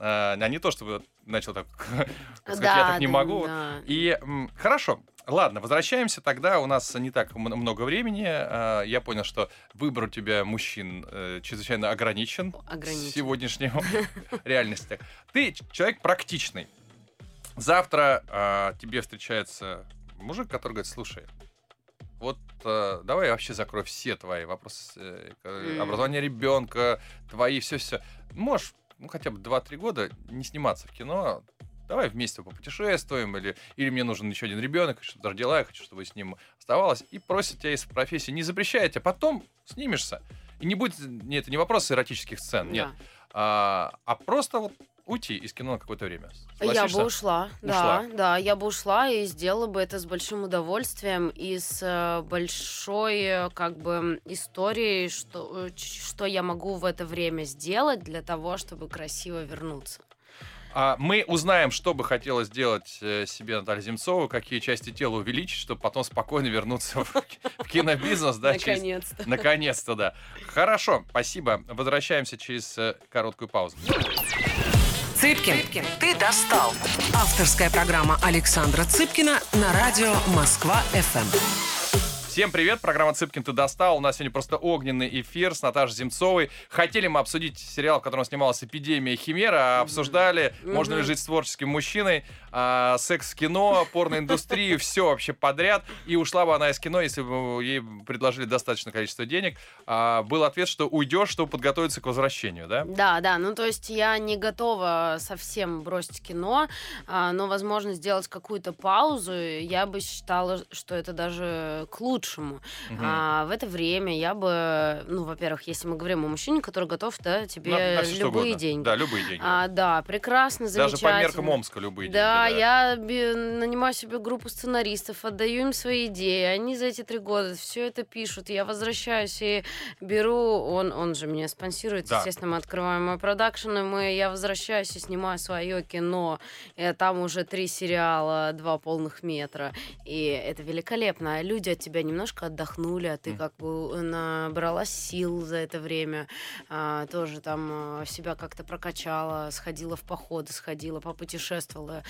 А а не то, чтобы начал так, сказать, я так не да, могу. да. И м, хорошо, ладно, возвращаемся тогда. У нас не так много времени. А, Я понял, что выбор у тебя мужчин э, чрезвычайно ограничен. Ограничен. С сегодняшней реальности. Ты человек практичный. Завтра а, тебе встречается мужик, который говорит, слушай, вот э, давай я вообще закрою все твои вопросы э, образования ребенка, твои все-все. Можешь, ну, хотя бы 2-3 года не сниматься в кино, давай вместе попутешествуем, или, или мне нужен еще один ребенок, чтобы даже дела, я хочу, чтобы с ним оставалось, и просит тебя из профессии, не запрещает, а потом снимешься. И не будет, не, это не вопрос эротических сцен, нет, Да. а, а просто вот уйти из кино на какое-то время. Я бы ушла, Ушла. да, да, я бы ушла и сделала бы это с большим удовольствием и с э, большой, э, как бы, историей, что, э, что я могу в это время сделать для того, чтобы красиво вернуться. А мы узнаем, что бы хотела сделать себе Наталья Земцова, какие части тела увеличить, чтобы потом спокойно вернуться в в кинобизнес, да, через- Наконец-то. Наконец-то, да. Хорошо, спасибо. Возвращаемся через короткую паузу. Цыпкин, ты достал. Авторская программа Александра Цыпкина на радио Москва-ФМ. Всем привет, программа «Цыпкин, ты достал». У нас сегодня просто огненный эфир с Наташей Земцовой. Хотели мы обсудить сериал, в котором снималась «Эпидемия Химера», а обсуждали, можно ли жить с творческим мужчиной, а, секс-кино, порноиндустрию, все вообще подряд. И ушла бы она из кино, если бы ей предложили достаточное количество денег. А, Был ответ, что уйдешь, чтобы подготовиться к возвращению, да? Да, да, ну то есть я не готова совсем бросить кино, а, но, возможно, сделать какую-то паузу, я бы считала, что это даже к лучшему. Мгм. А в это время я бы, ну, во-первых, если мы говорим о мужчине, который готов, да, тебе На- на любые деньги. Да, любые деньги. А, да, прекрасно, Даже замечательно. по меркам Омска любые Да, деньги. Я нанимаю себе группу сценаристов, отдаю им свои идеи. Они за эти три года все это пишут. Я возвращаюсь и беру, он, он же меня спонсирует, Да. естественно, мы открываем мой продакшн, и мы, я возвращаюсь и снимаю свое кино. И там уже три сериала, два полных метра. И это великолепно. Люди от тебя немножко отдохнули, а ты М. как бы набрала сил за это время. А, тоже там а, себя как-то прокачала, сходила в походы, сходила, попутешествовала,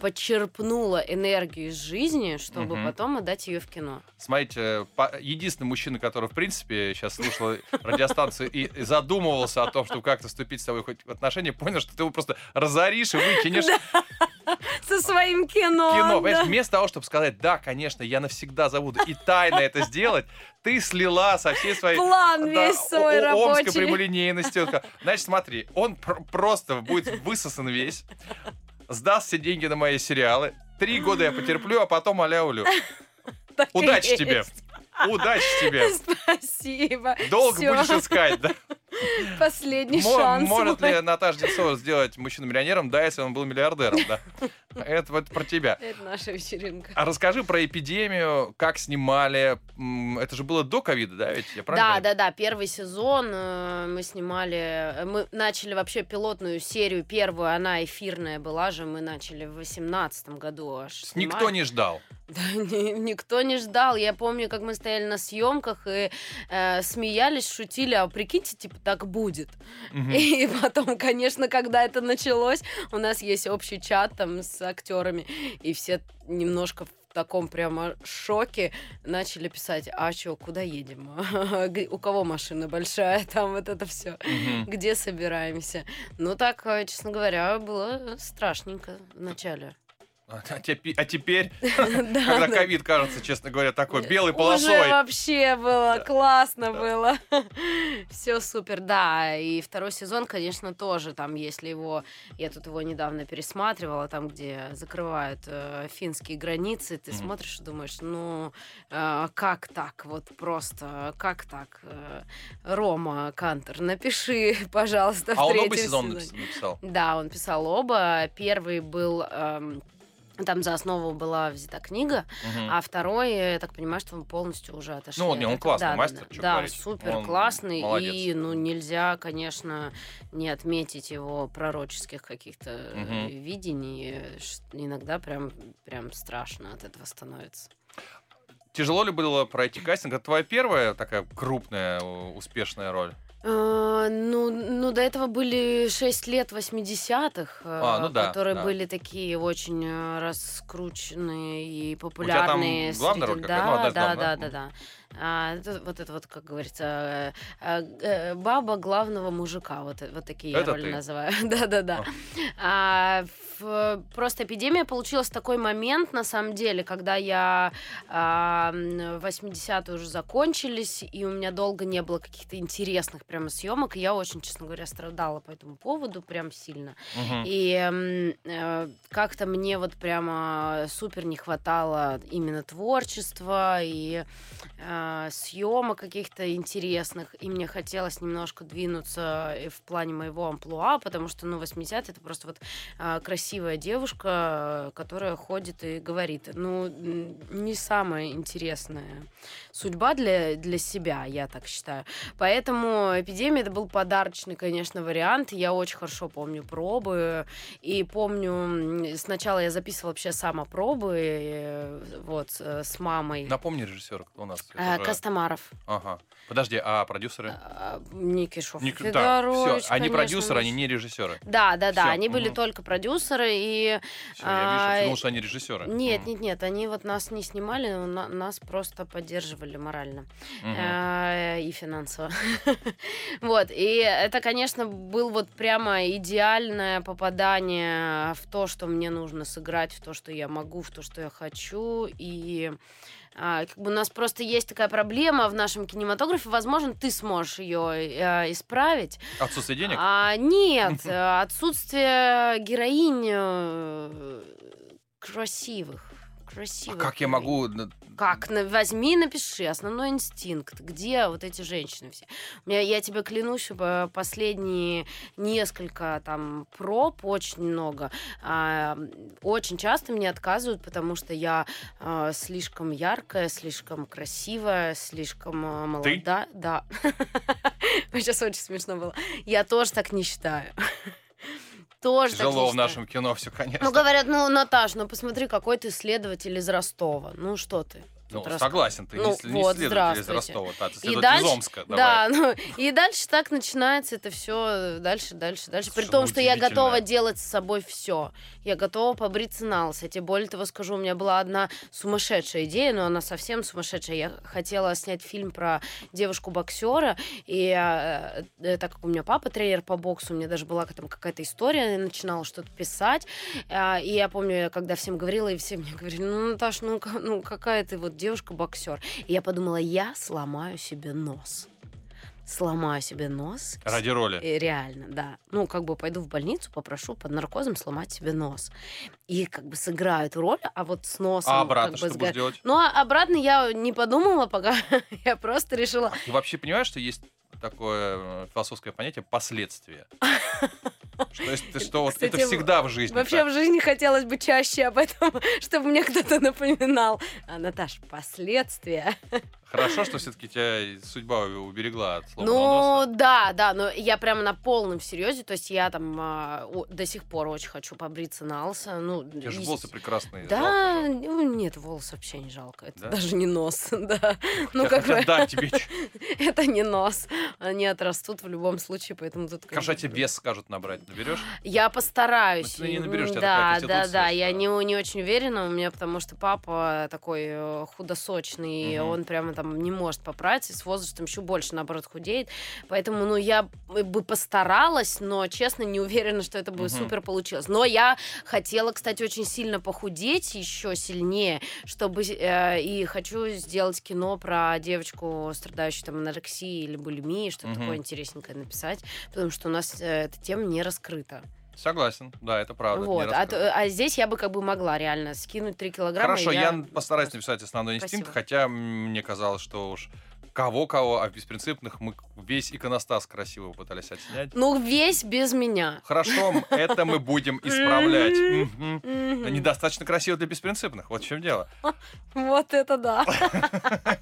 подчерпнула энергию из жизни, чтобы Мгм. потом отдать ее в кино. Смотрите, единственный мужчина, который, в принципе, сейчас слушал радиостанцию и задумывался о том, чтобы как-то вступить с тобой хоть в отношения, понял, что ты его просто разоришь и выкинешь Со своим кино. кино. да. Вместо того, чтобы сказать, да, конечно, я навсегда забуду и тайно это сделать, ты слила со всей своей... План да, весь свой рабочий. прямолинейностью. Значит, смотри, он пр- просто будет высосан весь, сдаст все деньги на мои сериалы, три года я потерплю, а потом аля-улю. Удачи тебе! Удачи тебе! Спасибо. Долго будешь искать, да? Последний шанс. Может ли Наташа Десова сделать мужчину миллионером, да, если он был миллиардером, да? Это вот про тебя. Это наша вечеринка. А расскажи про эпидемию, как снимали. Это же было до ковида, да, ведь? Я Да, да, да. Первый сезон э, мы снимали. э, Мы начали вообще пилотную серию. Первую, она эфирная была же. Мы начали в восемнадцатом году аж. Никто снимать. не ждал. Да, ни- никто не ждал. Я помню, как мы стояли на съемках и э, смеялись, шутили, а прикиньте, типа, так будет. Мгм. И потом, конечно, когда это началось, у нас есть общий чат там с актерами, и все немножко в таком прямо шоке начали писать, а что, куда едем? У кого машина большая? Там вот это все. Где собираемся? Ну так, э, честно говоря, было страшненько в начале. А теперь, а теперь когда ковид кажется, честно говоря, такой белой полосой. Уже вообще было, классно было. Все супер, да. И второй сезон, конечно, тоже там, если его... Я тут его недавно пересматривала, там, где закрывают э, финские границы, ты смотришь и думаешь, ну, э, как так? Вот просто, как так? Э, Рома Кантер, напиши, пожалуйста, в А он оба сезона сезоне. написал? Да, он писал оба. Первый был... эм, там за основу была взята книга, Мгм. а второй, я так понимаю, что мы полностью уже отошли. Ну, он этого. классный Да, мастер, да. чё Да, говорить. супер Он классный. молодец. И, ну, нельзя, конечно, не отметить его пророческих каких-то э, Мгм. видений. Иногда прям, прям страшно от этого становится. Тяжело ли было пройти кастинг? Это твоя первая такая крупная, у- успешная роль? А, Ну, ну, до этого были 6 лет 80-х, А, ну да, которые да. были такие очень э, раскрученные и там популярные. главная среди- роль какая? Ну, Да, да, да, да? да, да. А, это- вот это вот, как говорится, э, э, баба главного мужика, вот, вот такие я Это роли ты? называю. Да-да-да. А, в- Просто эпидемия получилась такой момент, на самом деле, когда я а, м, 80-е уже закончились, и у меня долго не было каких-то интересных прямо съемок, и я очень, честно говоря, страдала по этому поводу прям сильно. Мгм. И э, как-то мне вот прямо супер не хватало именно творчества и э, съемок каких-то интересных. И мне хотелось немножко двинуться и в плане моего амплуа, потому что, ну, 80 это просто вот э, красивая девушка, которая ходит и говорит. Ну, не самая интересная судьба для, для себя, я так считаю. Поэтому «Эпидемия» это был подарочный, конечно, вариант. Я очень хорошо помню пробы. И помню, сначала я записывала вообще сама пробы, э, вот, э, с мамой. Напомни режиссера, кто у нас. Э, уже- Костомаров. Ага. Подожди, а продюсеры? А, Никишев. Не- да, все. Они конечно, продюсеры, они не режиссеры. Да, да, да. Всё, Они были мгм. только продюсеры и... Всё, я вижу, А, я думал, что они режиссеры. Нет, нет, нет, они вот нас не снимали, но на- нас просто поддерживали морально. Мгм. э, и финансово. Вот, и это, конечно, был вот прямо идеальное попадание в то, что мне нужно сыграть, в то, что я могу, в то, что я хочу, и а, как бы у нас просто есть такая проблема в нашем кинематографе, возможно, ты сможешь ее исправить. Отсутствие денег? А, нет, э, отсутствие героинь э, красивых. А как я могу... Как? Возьми, напиши. Основной инстинкт. Где вот эти женщины все? Меня, я тебе клянусь, последние несколько там проб, очень много, а, очень часто мне отказывают, потому что я а, слишком яркая, слишком красивая, слишком а, молода. Да. Сейчас очень смешно было. Я тоже так не считаю. Тоже Тяжело в нашем кино все, конечно. Ну, говорят, ну, Наташ, ну посмотри, какой ты следователь из Ростова. Ну, что ты? Ну, рас- согласен, ты Ну, не, с- не вот, следователь из. Ростова, да, ты И дальше, из Омска. давай. да, ну, и дальше так начинается это все дальше, дальше, дальше. При том, что я готова делать с собой все. Я готова побриться на лысо. Я тебе более того скажу, у меня была одна сумасшедшая идея, но она совсем сумасшедшая. Я хотела снять фильм про девушку-боксера, и э, э, так как у меня папа тренер по боксу, у меня даже была там какая-то история, я начинала что-то писать, а, и я помню, я когда всем говорила, и все мне говорили, ну, Наташ, ну, ну какая ты вот девушка-боксер. И я подумала, я сломаю себе нос. Сломаю себе нос. Ради роли. И реально, да. Ну, как бы пойду в больницу, попрошу под наркозом сломать себе нос. И как бы сыграю эту роль, а вот с носом... А обратно как что бы ты будешь сга- делать? Ну, а обратно я не подумала пока. я просто решила... Ты вообще понимаешь, что есть такое э, философское понятие последствия? Что, если- что вот это Кстати, всегда в жизни Вообще так. в жизни хотелось бы чаще об этом, чтобы мне кто-то напоминал. А, Наташ, последствия. Хорошо, что все-таки тебя судьба уберегла от сломанного Ну, носа. да, да, но я прямо на полном серьезе, то есть я там а, о- до сих пор очень хочу побриться на лысо. Ну, У тебя же волосы прекрасные. Да, жалко ну, нет, волос вообще не жалко. Это Да? даже не нос, да. Ну, как бы, дать тебе это не нос. Они отрастут в любом случае, поэтому тут... как Хорошо, бы- тебе вес скажут набрать. Наберешь? Я постараюсь. Но ты не наберешь, тебя да, такая да, да. Я что- не, не очень уверена у меня, потому что папа такой э, худосочный, и Мгм. он прямо там не может поправиться, и с возрастом еще больше, наоборот, худеет. Поэтому, ну, я бы постаралась, но, честно, не уверена, что это бы Мгм. супер получилось. Но я хотела, кстати, очень сильно похудеть еще сильнее, чтобы... э, и хочу сделать кино про девочку, страдающую там анорексией или булимией, что-то Мгм. такое интересненькое написать, потому что у нас э, эта тема не раскрыта. Согласен, да, это правда. это Вот, а, а здесь я бы как бы могла реально скинуть 3 килограмма. Хорошо, и я постараюсь написать основной Спасибо. инстинкт, хотя мне казалось, что уж кого-кого, а беспринципных мы весь иконостас красиво пытались отснять. Ну, весь без меня. Хорошо, это мы будем исправлять. Недостаточно красиво для беспринципных. Вот в чем дело. Вот это да.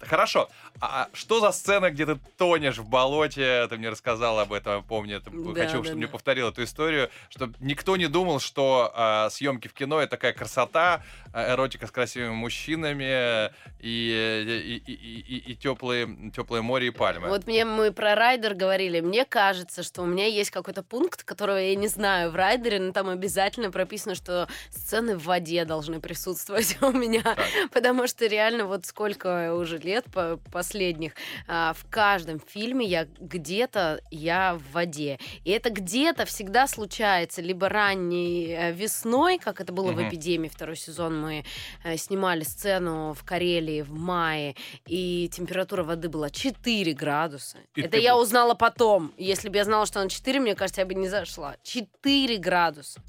Хорошо. А что за сцена, где ты тонешь в болоте? Ты мне рассказал об этом, помню. Да, Хочу, да, чтобы мне да. повторил эту историю, чтобы никто не думал, что а, съемки в кино это такая красота, а, эротика с красивыми мужчинами и, и, и, и, теплые, теплое море и пальмы. Вот мне мы про райдер говорили. Мне кажется, что у меня есть какой-то пункт, которого я не знаю в райдере, но там обязательно прописано, что сцены в воде должны присутствовать у меня. Так. Потому что реально вот сколько уже лет по- последних, а, в каждом фильме я где-то я в воде. И это где-то всегда случается либо ранней э, весной, как это было в Мгм. «Эпидемии», второй сезон мы э, снимали сцену в Карелии в мае, и температура воды была 4 градуса. И это ты я узнала потом. Если бы я знала, что она 4, мне кажется, я бы не зашла. 4 градуса.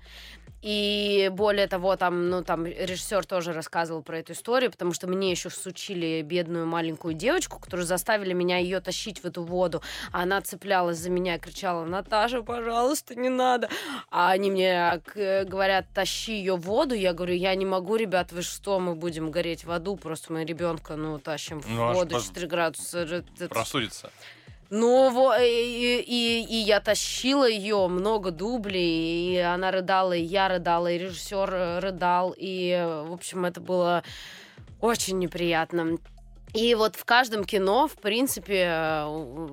И более того, там, ну, там режиссер тоже рассказывал про эту историю, потому что мне еще всучили бедную маленькую девочку, которую заставили меня ее тащить в эту воду. А она цеплялась за меня и кричала, Наташа, пожалуйста, не надо. А они мне к- говорят, тащи ее в воду. Я говорю, я не могу, ребят, вы что, мы будем гореть в аду, просто мы ребенка, ну, тащим в Ну, воду пос- 4 градуса. Просудится. Ну, и, и, и я тащила ее много дублей, и она рыдала, и я рыдала, и режиссер э, рыдал, и, э, в общем, это было очень неприятно. И вот в каждом кино, в принципе,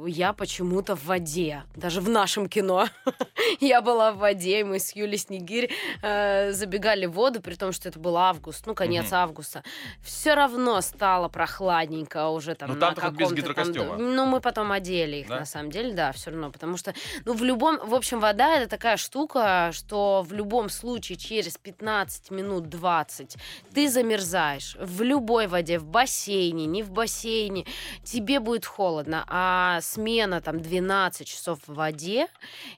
я почему-то в воде. Даже в нашем кино я была в воде, и мы с Юлей Снегирь э, забегали в воду, при том, что это был август, ну, конец Мгм. августа. Все равно стало прохладненько уже там Ну, там-то хоть без каком-то там- гидрокостюма. ну, мы потом одели их, Да? на самом деле, да, все равно. Потому что, ну, в любом... В общем, вода — это такая штука, что в любом случае через 15 минут 20 ты замерзаешь. В любой воде, в бассейне, не в бассейне, тебе будет холодно. А смена там 12 часов в воде,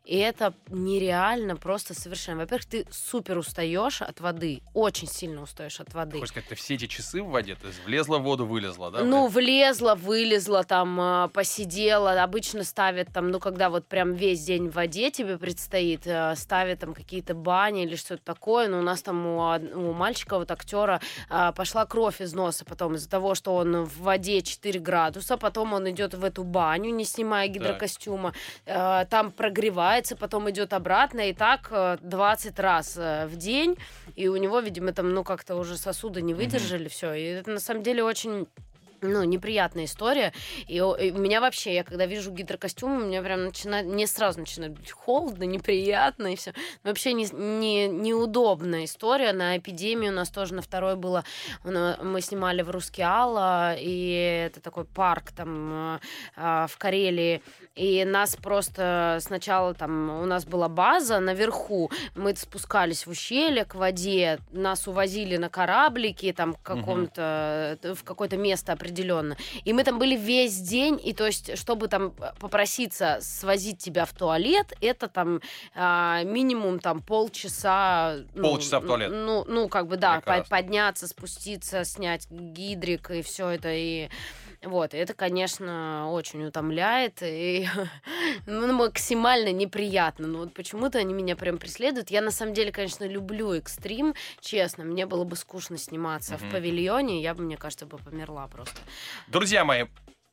и это нереально просто совершенно. Во-первых, ты супер устаешь от воды, очень сильно устаешь от воды. Хочешь сказать, ты все эти часы в воде, то есть влезла в воду, вылезла, да? Ну, влезла, вылезла, там, а, посидела. Обычно ставят там, ну, когда вот прям весь день в воде тебе предстоит, а, ставят там какие-то бани или что-то такое. Но у нас там у, у мальчика, вот актера, а, пошла кровь из носа потом из-за того, что он в воде 4 градуса, потом он идет в эту баню, не снимая гидрокостюма, а, там прогревается, потом идет обратно, и так а, 20 раз а, в день. И у него, видимо, там, ну, как-то уже сосуды не выдержали, все. И это на самом деле очень ну, неприятная история. И, и у меня вообще, я когда вижу гидрокостюм, у меня прям начинает, мне сразу начинает быть холодно, неприятно и все. Вообще не, не, неудобная история. На эпидемию у нас тоже на второй было, мы снимали в Рускеала, и это такой парк там э, а, в Карелии. И нас просто сначала там, у нас была база наверху, мы спускались в ущелье к воде, нас увозили на кораблике там к Мгм. какому-то, э, в какое-то место определенно. И мы там были весь день, и то есть, чтобы там попроситься свозить тебя в туалет, это там а, минимум там полчаса. ну, Полчаса в туалет. Ну, ну как бы да, по- подняться, спуститься, снять гидрик и все это и вот, и это, конечно, очень утомляет и ну, максимально неприятно. Но вот почему-то они меня прям преследуют. Я на самом деле, конечно, люблю экстрим, честно. Мне было бы скучно сниматься Мгм. в павильоне, я бы, мне кажется, бы померла просто. Друзья мои,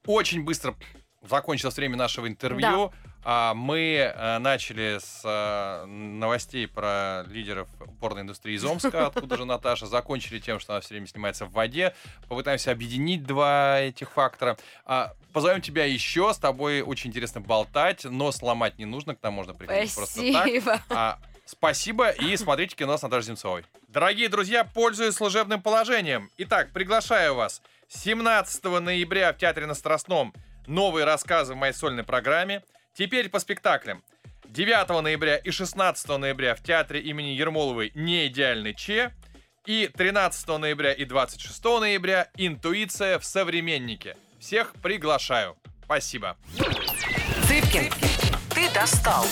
очень быстро закончилось время нашего интервью. А, мы э, начали с э, новостей про лидеров порной индустрии из Омска, откуда же Наташа, закончили тем, что она все время снимается в воде. Попытаемся объединить два этих фактора. А, позовем тебя еще, с тобой очень интересно болтать, но сломать не нужно, к нам можно приходить Спасибо. просто так. А, спасибо и смотрите кино с Наташей Земцовой. Дорогие друзья, пользуясь служебным положением. Итак, приглашаю вас 17 ноября в Театре на Страстном новые рассказы в моей сольной программе. Теперь по спектаклям. 9 ноября и 16 ноября в Театре имени Ермоловой «Не идеальный Че». И 13 ноября и 26 ноября «Интуиция в современнике». Всех приглашаю. Спасибо. Цыпкин, ты достал.